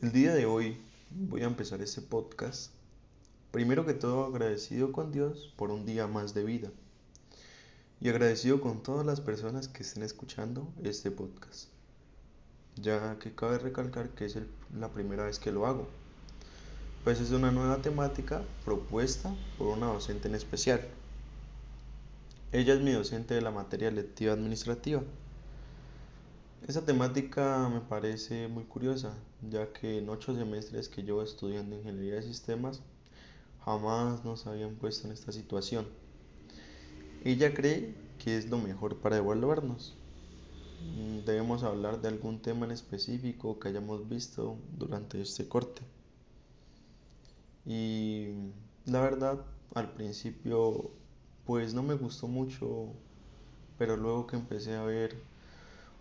El día de hoy voy a empezar este podcast. Primero que todo agradecido con Dios por un día más de vida. Y agradecido con todas las personas que estén escuchando este podcast. Ya que cabe recalcar que es la primera vez que lo hago. Pues es una nueva temática propuesta por una docente en especial. Ella es mi docente de la materia lectiva administrativa esa temática me parece muy curiosa, ya que en ocho semestres que llevo estudiando ingeniería de sistemas, jamás nos habían puesto en esta situación. Ella cree que es lo mejor para evaluarnos. Mm, debemos hablar de algún tema en específico que hayamos visto durante este corte. Y la verdad, al principio, pues no me gustó mucho, pero luego que empecé a ver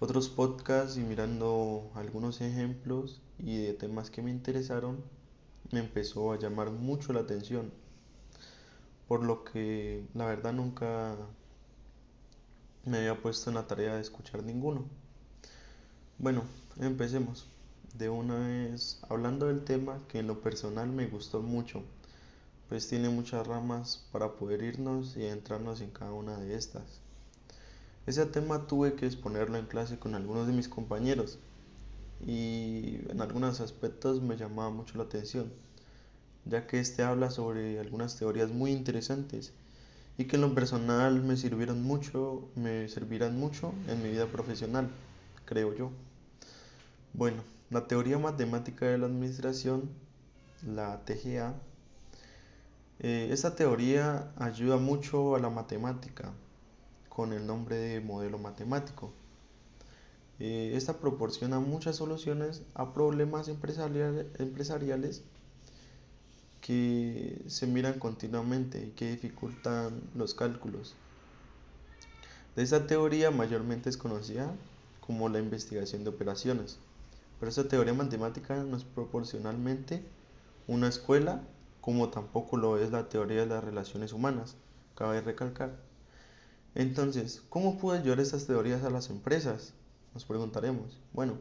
otros podcasts y mirando algunos ejemplos y de temas que me interesaron, me empezó a llamar mucho la atención. Por lo que la verdad nunca me había puesto en la tarea de escuchar ninguno. Bueno, empecemos. De una vez hablando del tema que en lo personal me gustó mucho, pues tiene muchas ramas para poder irnos y entrarnos en cada una de estas. Ese tema tuve que exponerlo en clase con algunos de mis compañeros y en algunos aspectos me llamaba mucho la atención, ya que este habla sobre algunas teorías muy interesantes y que en lo personal me sirvieron mucho, me servirán mucho en mi vida profesional, creo yo. Bueno, la teoría matemática de la administración, la TGA, eh, esta teoría ayuda mucho a la matemática, con el nombre de modelo matemático. Eh, esta proporciona muchas soluciones a problemas empresariales que se miran continuamente y que dificultan los cálculos. De esta teoría mayormente es conocida como la investigación de operaciones, pero esta teoría matemática no es proporcionalmente una escuela como tampoco lo es la teoría de las relaciones humanas, cabe recalcar. Entonces, ¿cómo puedo llevar estas teorías a las empresas? Nos preguntaremos. Bueno,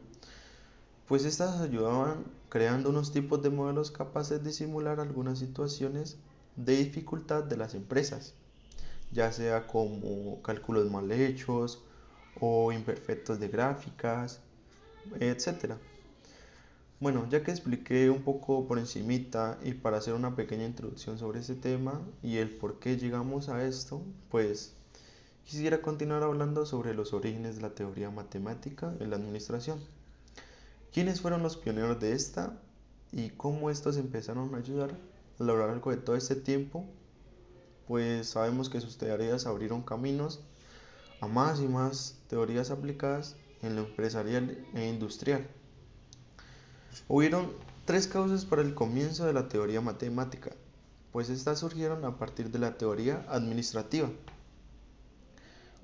pues estas ayudaban creando unos tipos de modelos capaces de simular algunas situaciones de dificultad de las empresas, ya sea como cálculos mal hechos o imperfectos de gráficas, etc. Bueno, ya que expliqué un poco por encimita y para hacer una pequeña introducción sobre este tema y el por qué llegamos a esto, pues Quisiera continuar hablando sobre los orígenes de la teoría matemática en la administración. ¿Quiénes fueron los pioneros de esta y cómo estos empezaron a ayudar a lo largo de todo este tiempo? Pues sabemos que sus teorías abrieron caminos a más y más teorías aplicadas en lo empresarial e industrial. Hubieron tres causas para el comienzo de la teoría matemática, pues estas surgieron a partir de la teoría administrativa.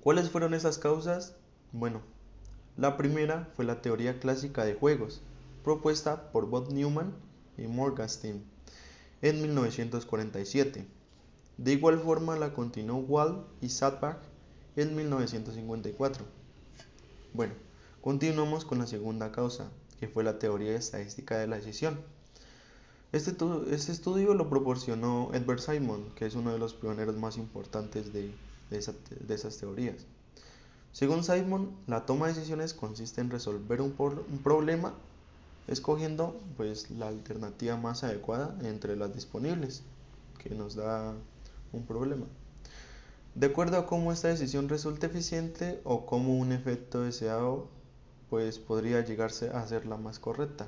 ¿Cuáles fueron esas causas? Bueno, la primera fue la teoría clásica de juegos, propuesta por Bob Newman y Morgenstern en 1947. De igual forma la continuó Wall y Sattbach en 1954. Bueno, continuamos con la segunda causa, que fue la teoría estadística de la decisión. Este, este, estudio lo proporcionó Edward Simon, que es uno de los pioneros más importantes de, de, esas teorías. Según Simon, la toma de decisiones consiste en resolver un, problema escogiendo pues, la alternativa más adecuada entre las disponibles que nos da un problema. De acuerdo a cómo esta decisión resulte eficiente o cómo un efecto deseado pues podría llegarse a ser la más correcta.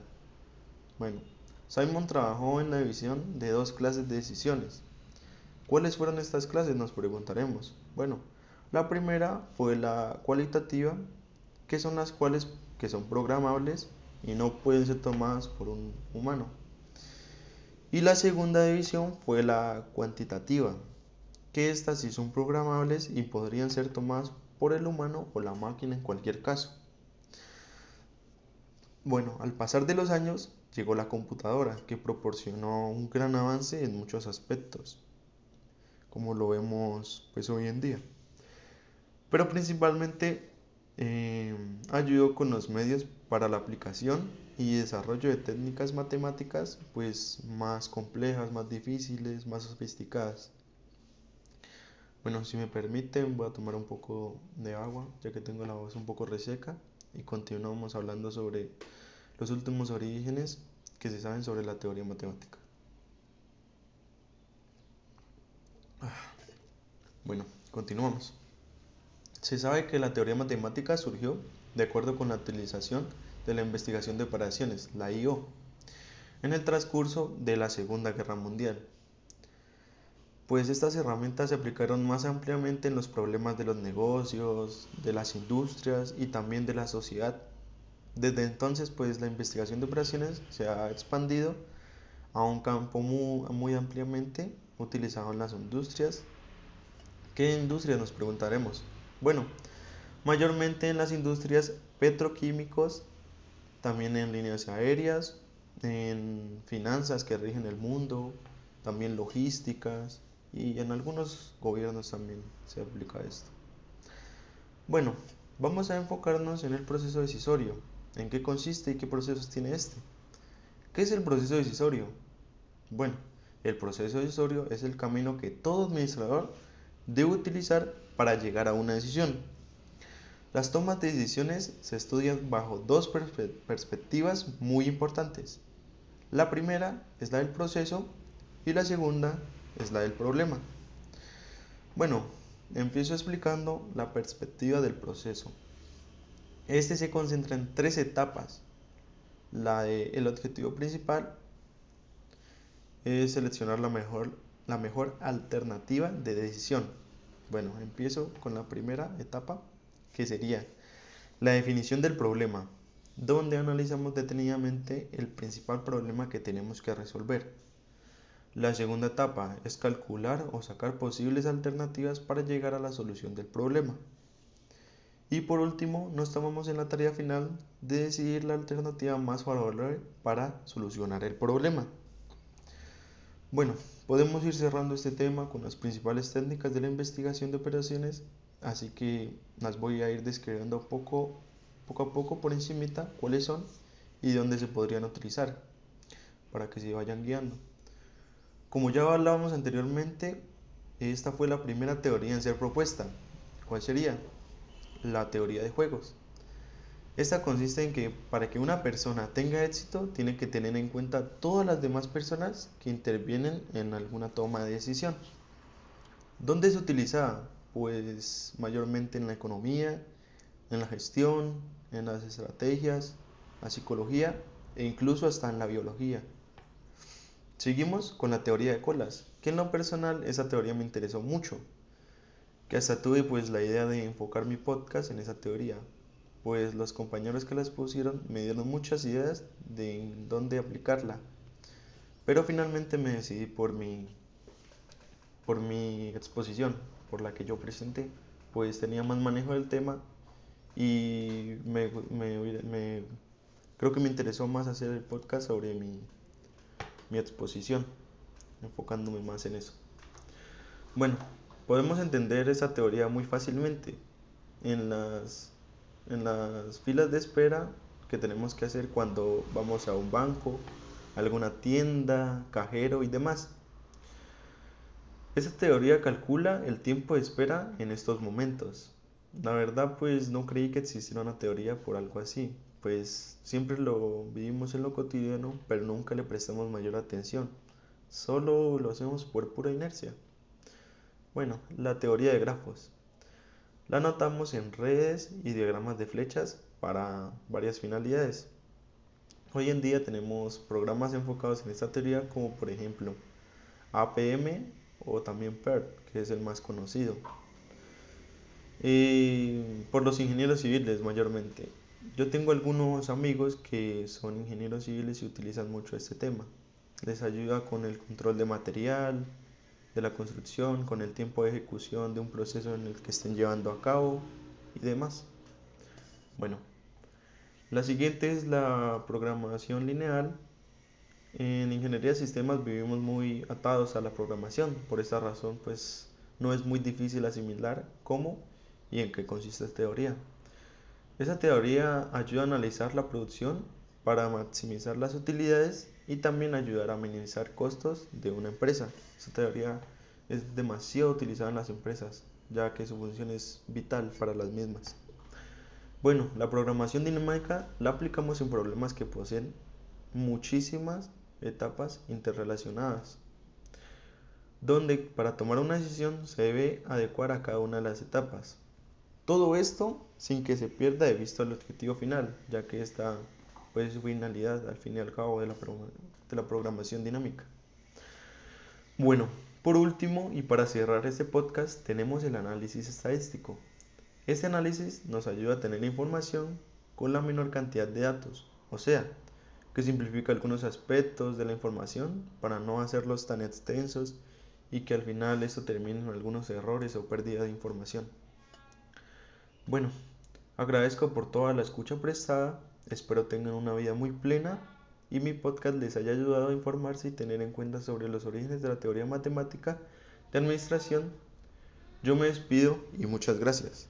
Bueno, Simon trabajó en la división de dos clases de decisiones, ¿Cuáles fueron estas clases? Nos preguntaremos. Bueno, la primera fue la cualitativa, que son las cuales que son programables y no pueden ser tomadas por un humano. Y la segunda división fue la cuantitativa, que estas sí son programables y podrían ser tomadas por el humano o la máquina en cualquier caso. Bueno, al pasar de los años llegó la computadora, que proporcionó un gran avance en muchos aspectos como lo vemos pues hoy en día. Pero principalmente eh, ayudó con los medios para la aplicación y desarrollo de técnicas matemáticas pues más complejas, más difíciles, más sofisticadas. Bueno, si me permiten voy a tomar un poco de agua ya que tengo la voz un poco reseca y continuamos hablando sobre los últimos orígenes que se saben sobre la teoría matemática. Bueno, continuamos. Se sabe que la teoría matemática surgió de acuerdo con la utilización de la investigación de operaciones, la IO, en el transcurso de la Segunda Guerra Mundial. Pues estas herramientas se aplicaron más ampliamente en los problemas de los negocios, de las industrias y también de la sociedad. Desde entonces, pues la investigación de operaciones se ha expandido a un campo muy, muy ampliamente utilizado en las industrias. ¿Qué industrias nos preguntaremos? Bueno, mayormente en las industrias petroquímicos, también en líneas aéreas, en finanzas que rigen el mundo, también logísticas y en algunos gobiernos también se aplica esto. Bueno, vamos a enfocarnos en el proceso decisorio. ¿En qué consiste y qué procesos tiene este? ¿Qué es el proceso decisorio? Bueno, el proceso decisorio es el camino que todo administrador debe utilizar para llegar a una decisión. Las tomas de decisiones se estudian bajo dos perspectivas muy importantes. La primera es la del proceso y la segunda es la del problema. Bueno, empiezo explicando la perspectiva del proceso. Este se concentra en tres etapas. La de el objetivo principal es seleccionar la mejor, la mejor alternativa de decisión. Bueno, empiezo con la primera etapa, que sería la definición del problema, donde analizamos detenidamente el principal problema que tenemos que resolver. La segunda etapa es calcular o sacar posibles alternativas para llegar a la solución del problema. Y por último, nos tomamos en la tarea final de decidir la alternativa más favorable para solucionar el problema. Bueno, podemos ir cerrando este tema con las principales técnicas de la investigación de operaciones, así que las voy a ir describiendo poco, a poco por encimita cuáles son y dónde se podrían utilizar para que se vayan guiando. Como ya hablábamos anteriormente, esta fue la primera teoría en ser propuesta. ¿Cuál sería? La teoría de juegos. Esta consiste en que para que una persona tenga éxito tiene que tener en cuenta todas las demás personas que intervienen en alguna toma de decisión. ¿Dónde se utiliza? Pues mayormente en la economía, en la gestión, en las estrategias, la psicología e incluso hasta en la biología. Seguimos con la teoría de colas, que en lo personal esa teoría me interesó mucho, que hasta tuve pues la idea de enfocar mi podcast en esa teoría, pues los compañeros que la expusieron me dieron muchas ideas de dónde aplicarla. Pero finalmente me decidí por mi, por mi exposición, por la que yo presenté, pues tenía más manejo del tema y me, me, creo que me interesó más hacer el podcast sobre mi, mi exposición, enfocándome más en eso. Bueno, podemos entender esa teoría muy fácilmente en las en las filas de espera que tenemos que hacer cuando vamos a un banco, alguna tienda, cajero y demás. Esta teoría calcula el tiempo de espera en estos momentos. La verdad pues no creí que existiera una teoría por algo así, pues siempre lo vivimos en lo cotidiano, pero nunca le prestamos mayor atención. Solo lo hacemos por pura inercia. Bueno, la teoría de grafos. La anotamos en redes y diagramas de flechas para varias finalidades. Hoy en día tenemos programas enfocados en esta teoría como por ejemplo APM o también PERT, que es el más conocido. Y por los ingenieros civiles mayormente. Yo tengo algunos amigos que son ingenieros civiles y utilizan mucho este tema. Les ayuda con el control de material, de la construcción, con el tiempo de ejecución de un proceso en el que estén llevando a cabo y demás. Bueno, la siguiente es la programación lineal. En ingeniería de sistemas vivimos muy atados a la programación, por esta razón pues no es muy difícil asimilar cómo y en qué consiste esta teoría. Esa teoría ayuda a analizar la producción para maximizar las utilidades y también ayudar a minimizar costos de una empresa. Esta teoría es demasiado utilizada en las empresas, ya que su función es vital para las mismas. Bueno, la programación dinámica la aplicamos en problemas que poseen muchísimas etapas interrelacionadas, donde para tomar una decisión se debe adecuar a cada una de las etapas. Todo esto sin que se pierda de vista el objetivo final, ya que esta pues finalidad al fin y al cabo de la, de la programación dinámica. Bueno, por último y para cerrar este podcast tenemos el análisis estadístico. Este análisis nos ayuda a tener información con la menor cantidad de datos, o sea, que simplifica algunos aspectos de la información para no hacerlos tan extensos y que al final esto termine en algunos errores o pérdida de información. Bueno, agradezco por toda la escucha prestada, espero tengan una vida muy plena y mi podcast les haya ayudado a informarse y tener en cuenta sobre los orígenes de la teoría matemática de administración. Yo me despido y muchas gracias.